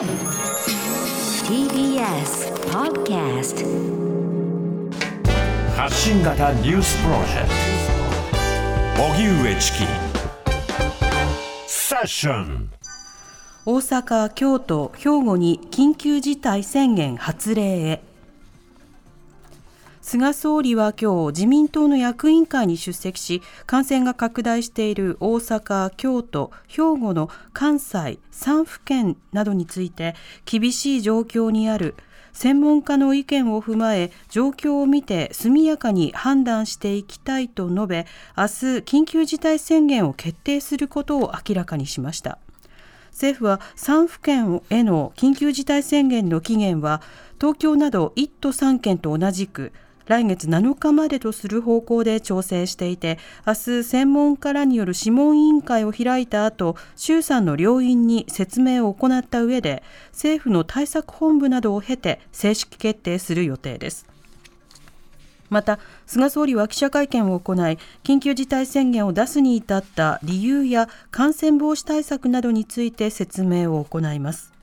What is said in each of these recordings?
TBS Podcast 発信型ニュースプロジェクト。荻上チキ。セッション。大阪、京都、兵庫に緊急事態宣言発令へ菅総理は今日自民党の役員会に出席し感染が拡大している大阪、京都、兵庫の関西3府県などについて厳しい状況にある専門家の意見を踏まえ状況を見て速やかに判断していきたいと述べ明日緊急事態宣言を決定することを明らかにしました。政府は3府県への緊急事態宣言の期限は東京など1都3県と同じく来月7日までとする方向で調整していて明日専門家らによる諮問委員会を開いた後衆参の両院に説明を行った上で政府の対策本部などを経て正式決定する予定です。また菅総理は記者会見を行い緊急事態宣言を出すに至った理由や感染防止対策などについて説明を行います。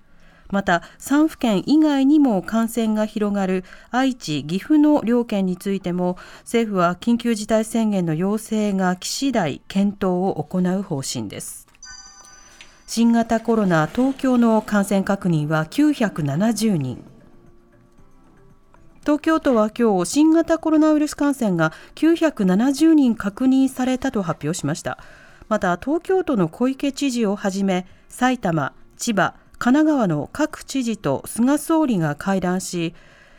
また3府県以外にも感染が広がる愛知、岐阜の両県についても政府は緊急事態宣言の要請が来次第検討を行う方針です。新型コロナ東京の感染確認は970人。東京都は今日新型コロナウイルス感染が970人確認されたと発表しました。また東京都の小池知事をはじめ埼玉、千葉、神奈川の各知事と菅総理が会談し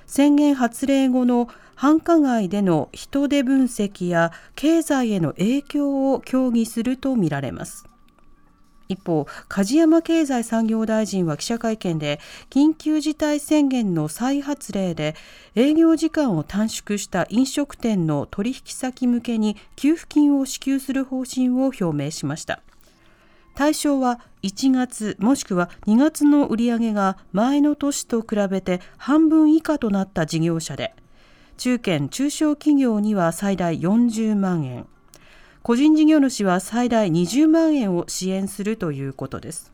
宣言発令後の繁華街での人手分析や経済への影響を協議するとみられます。一方梶山経済産業大臣は記者会見で緊急事態宣言の再発令で営業時間を短縮した飲食店の取引先向けに給付金を支給する方針を表明しました。対象は1月もしくは2月の売上が前の年と比べて半分以下となった事業者で中堅・中小企業には最大40万円。個人事業主は最大20万円を支援するということです。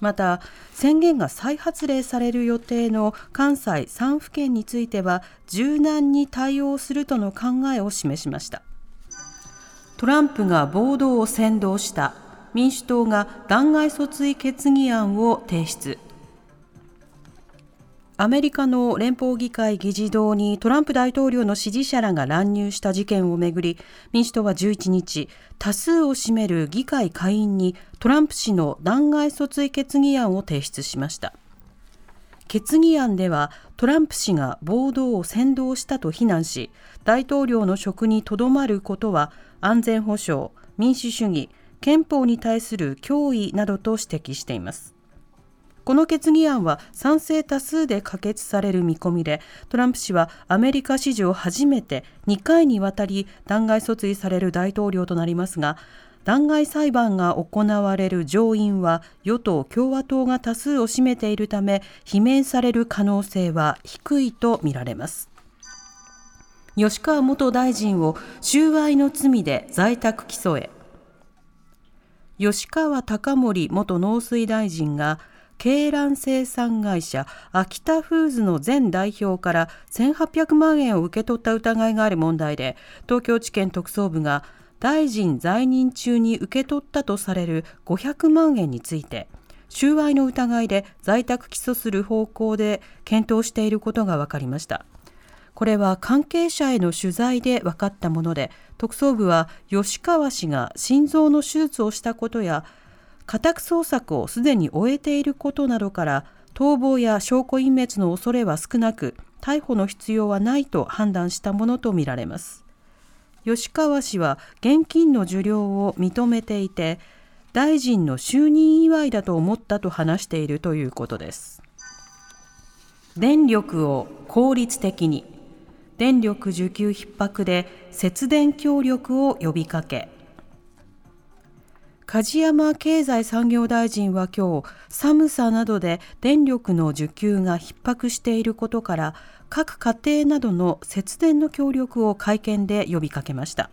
また宣言が再発令される予定の関西3府県については柔軟に対応するとの考えを示しました。トランプが暴動を扇動した民主党が弾劾訴追決議案を提出。アメリカの連邦議会議事堂にトランプ大統領の支持者らが乱入した事件をめぐり民主党は11日多数を占める議会下院にトランプ氏の弾劾訴追決議案を提出しました。決議案ではトランプ氏が暴動を扇動したと非難し大統領の職にとどまることは安全保障民主主義憲法に対する脅威などと指摘しています。この決議案は賛成多数で可決される見込みでトランプ氏はアメリカ史上初めて2回にわたり弾劾訴追される大統領となりますが弾劾裁判が行われる上院は与党・共和党が多数を占めているため罷免される可能性は低いとみられます。吉川元大臣を収賄の罪で在宅起訴へ。吉川貴盛元農水大臣が鶏卵生産会社秋田フーズの前代表から1800万円を受け取った疑いがある問題で東京地検特捜部が大臣在任中に受け取ったとされる500万円について収賄の疑いで在宅起訴する方向で検討していることが分かりました。これは関係者への取材で分かったもので特捜部は吉川氏が心臓の手術をしたことや家宅捜索をすでに終えていることなどから逃亡や証拠隠滅の恐れは少なく逮捕の必要はないと判断したものとみられます。吉川氏は現金の受領を認めていて大臣の就任祝いだと思ったと話しているということです。電力を効率的に。電力需給逼迫で節電協力を呼びかけ。梶山経済産業大臣は今日寒さなどで電力の需給が逼迫していることから各家庭などの節電の協力を会見で呼びかけました。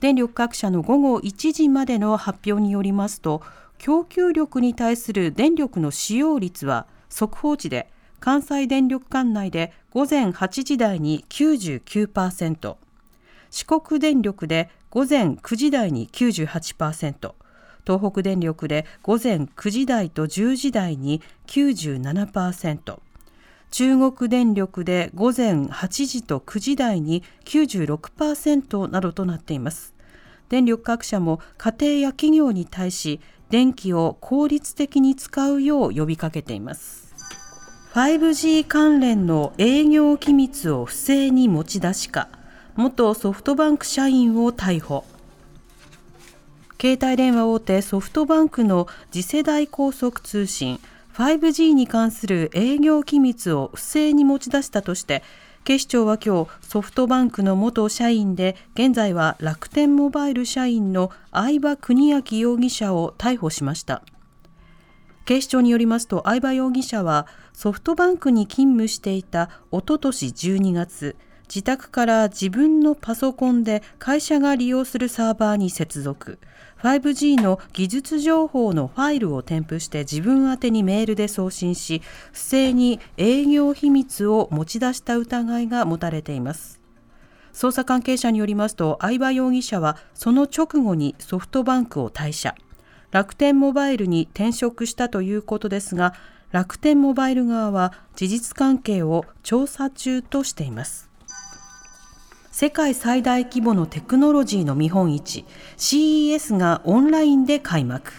電力各社の午後1時までの発表によりますと供給力に対する電力の使用率は速報値で関西電力管内で午前8時台に99%四国電力で午前9時台に98%東北電力で午前9時台と10時台に97%中国電力で午前8時と9時台に96%などとなっています。電力各社も家庭や企業に対し電気を効率的に使うよう呼びかけています。5G 関連の営業機密を不正に持ち出しか元ソフトバンク社員を逮捕。携帯電話大手ソフトバンクの次世代高速通信 5G に関する営業機密を不正に持ち出したとして警視庁は今日ソフトバンクの元社員で現在は楽天モバイル社員の相葉邦明容疑者を逮捕しました。警視庁によりますと相葉容疑者はソフトバンクに勤務していたおととし12月自宅から自分のパソコンで会社が利用するサーバーに接続 5G の技術情報のファイルを添付して自分宛にメールで送信し不正に営業秘密を持ち出した疑いが持たれています。捜査関係者によりますと相葉容疑者はその直後にソフトバンクを退社。楽天モバイルに転職したということですが楽天モバイル側は事実関係を調査中としています。世界最大規模のテクノロジーの見本市 CES がオンラインで開幕。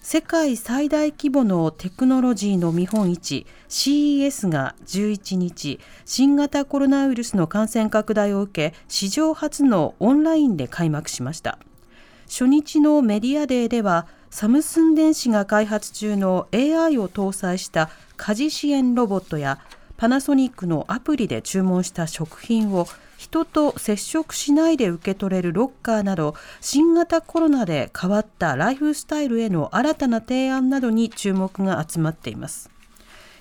世界最大規模のテクノロジーの見本市 CES が11日新型コロナウイルスの感染拡大を受け史上初のオンラインで開幕しました。初日のメディアデーではサムスン電子が開発中の AI を搭載した家事支援ロボットやパナソニックのアプリで注文した食品を人と接触しないで受け取れるロッカーなど新型コロナで変わったライフスタイルへの新たな提案などに注目が集まっています。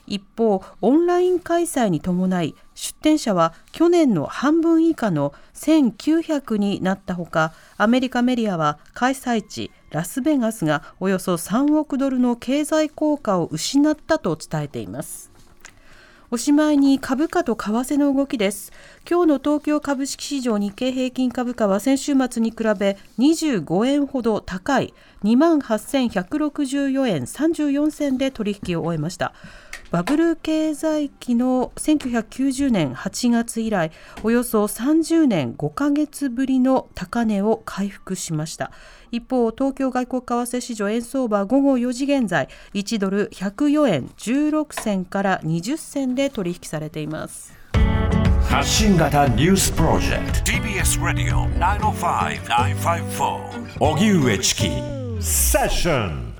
一方オンライン開催に伴い出展者は去年の半分以下の1900になったほかアメリカメディアは開催地ラスベガスがおよそ3億ドルの経済効果を失ったと伝えていますおしまいに株価と為替の動きです。今日の東京株式市場日経平均株価は先週末に比べ25円ほど高い28,164円34銭で取引を終えました。バブル経済期の1990年8月以来およそ30年5ヶ月ぶりの高値を回復しました。一方東京外国為替市場円相場午後4時現在1ドル104円16銭から20銭で取引されています。発信型ニュースプロジェクト。TBS ラディオ905-954おぎゅうえちきセッション